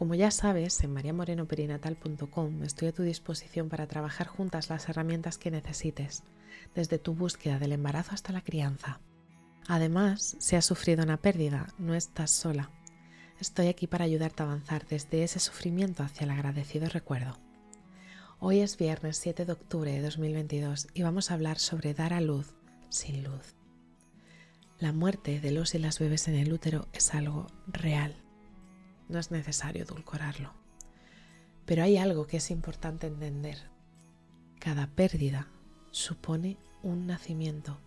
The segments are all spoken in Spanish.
Como ya sabes, en mariamorenoperinatal.com estoy a tu disposición para trabajar juntas las herramientas que necesites, desde tu búsqueda del embarazo hasta la crianza. Además, si has sufrido una pérdida, no estás sola. Estoy aquí para ayudarte a avanzar desde ese sufrimiento hacia el agradecido recuerdo. Hoy es viernes 7 de octubre de 2022 y vamos a hablar sobre dar a luz sin luz. La muerte de los y las bebés en el útero es algo real no es necesario edulcorarlo. Pero hay algo que es importante entender. Cada pérdida supone un nacimiento,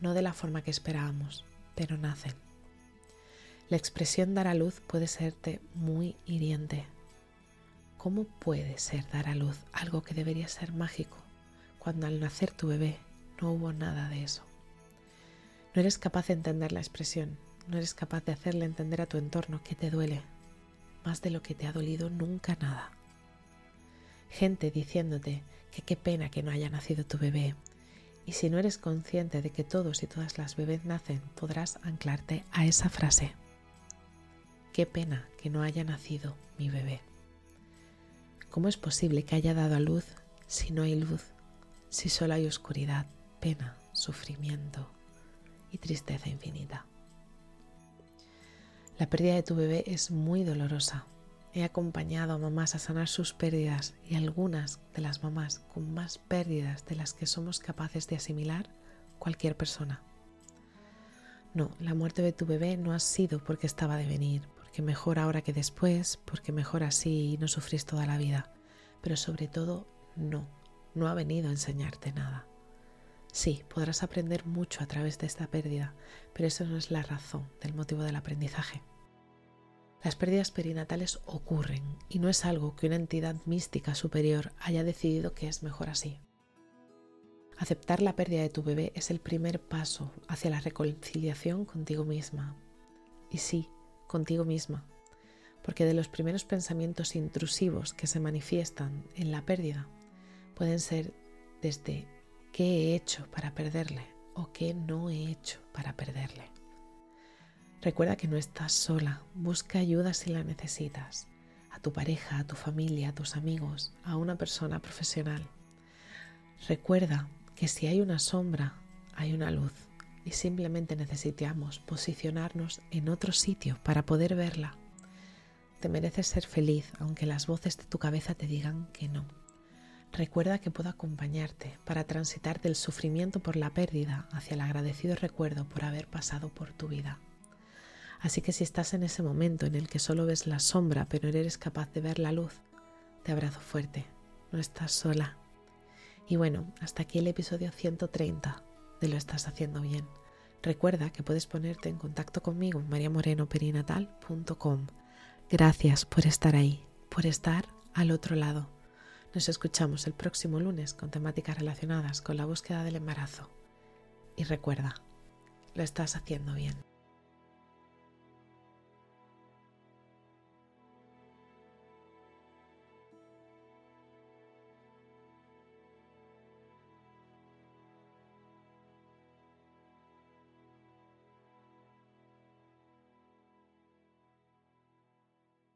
no de la forma que esperábamos, pero nacen. La expresión dar a luz puede serte muy hiriente. ¿Cómo puede ser dar a luz algo que debería ser mágico cuando al nacer tu bebé no hubo nada de eso? No eres capaz de entender la expresión, no eres capaz de hacerle entender a tu entorno que te duele más de lo que te ha dolido nunca nada. Gente diciéndote que qué pena que no haya nacido tu bebé. Y si no eres consciente de que todos y todas las bebés nacen, podrás anclarte a esa frase. Qué pena que no haya nacido mi bebé. ¿Cómo es posible que haya dado a luz si no hay luz, si solo hay oscuridad, pena, sufrimiento y tristeza infinita? La pérdida de tu bebé es muy dolorosa. He acompañado a mamás a sanar sus pérdidas y algunas de las mamás con más pérdidas de las que somos capaces de asimilar cualquier persona. No, la muerte de tu bebé no ha sido porque estaba de venir, porque mejor ahora que después, porque mejor así y no sufrís toda la vida, pero sobre todo no, no ha venido a enseñarte nada. Sí, podrás aprender mucho a través de esta pérdida, pero eso no es la razón del motivo del aprendizaje. Las pérdidas perinatales ocurren y no es algo que una entidad mística superior haya decidido que es mejor así. Aceptar la pérdida de tu bebé es el primer paso hacia la reconciliación contigo misma. Y sí, contigo misma, porque de los primeros pensamientos intrusivos que se manifiestan en la pérdida pueden ser desde qué he hecho para perderle o qué no he hecho para perderle. Recuerda que no estás sola, busca ayuda si la necesitas, a tu pareja, a tu familia, a tus amigos, a una persona profesional. Recuerda que si hay una sombra, hay una luz y simplemente necesitamos posicionarnos en otro sitio para poder verla. Te mereces ser feliz aunque las voces de tu cabeza te digan que no. Recuerda que puedo acompañarte para transitar del sufrimiento por la pérdida hacia el agradecido recuerdo por haber pasado por tu vida. Así que si estás en ese momento en el que solo ves la sombra pero eres capaz de ver la luz, te abrazo fuerte, no estás sola. Y bueno, hasta aquí el episodio 130 de Lo estás haciendo bien. Recuerda que puedes ponerte en contacto conmigo en mariamorenoperinatal.com. Gracias por estar ahí, por estar al otro lado. Nos escuchamos el próximo lunes con temáticas relacionadas con la búsqueda del embarazo. Y recuerda, lo estás haciendo bien.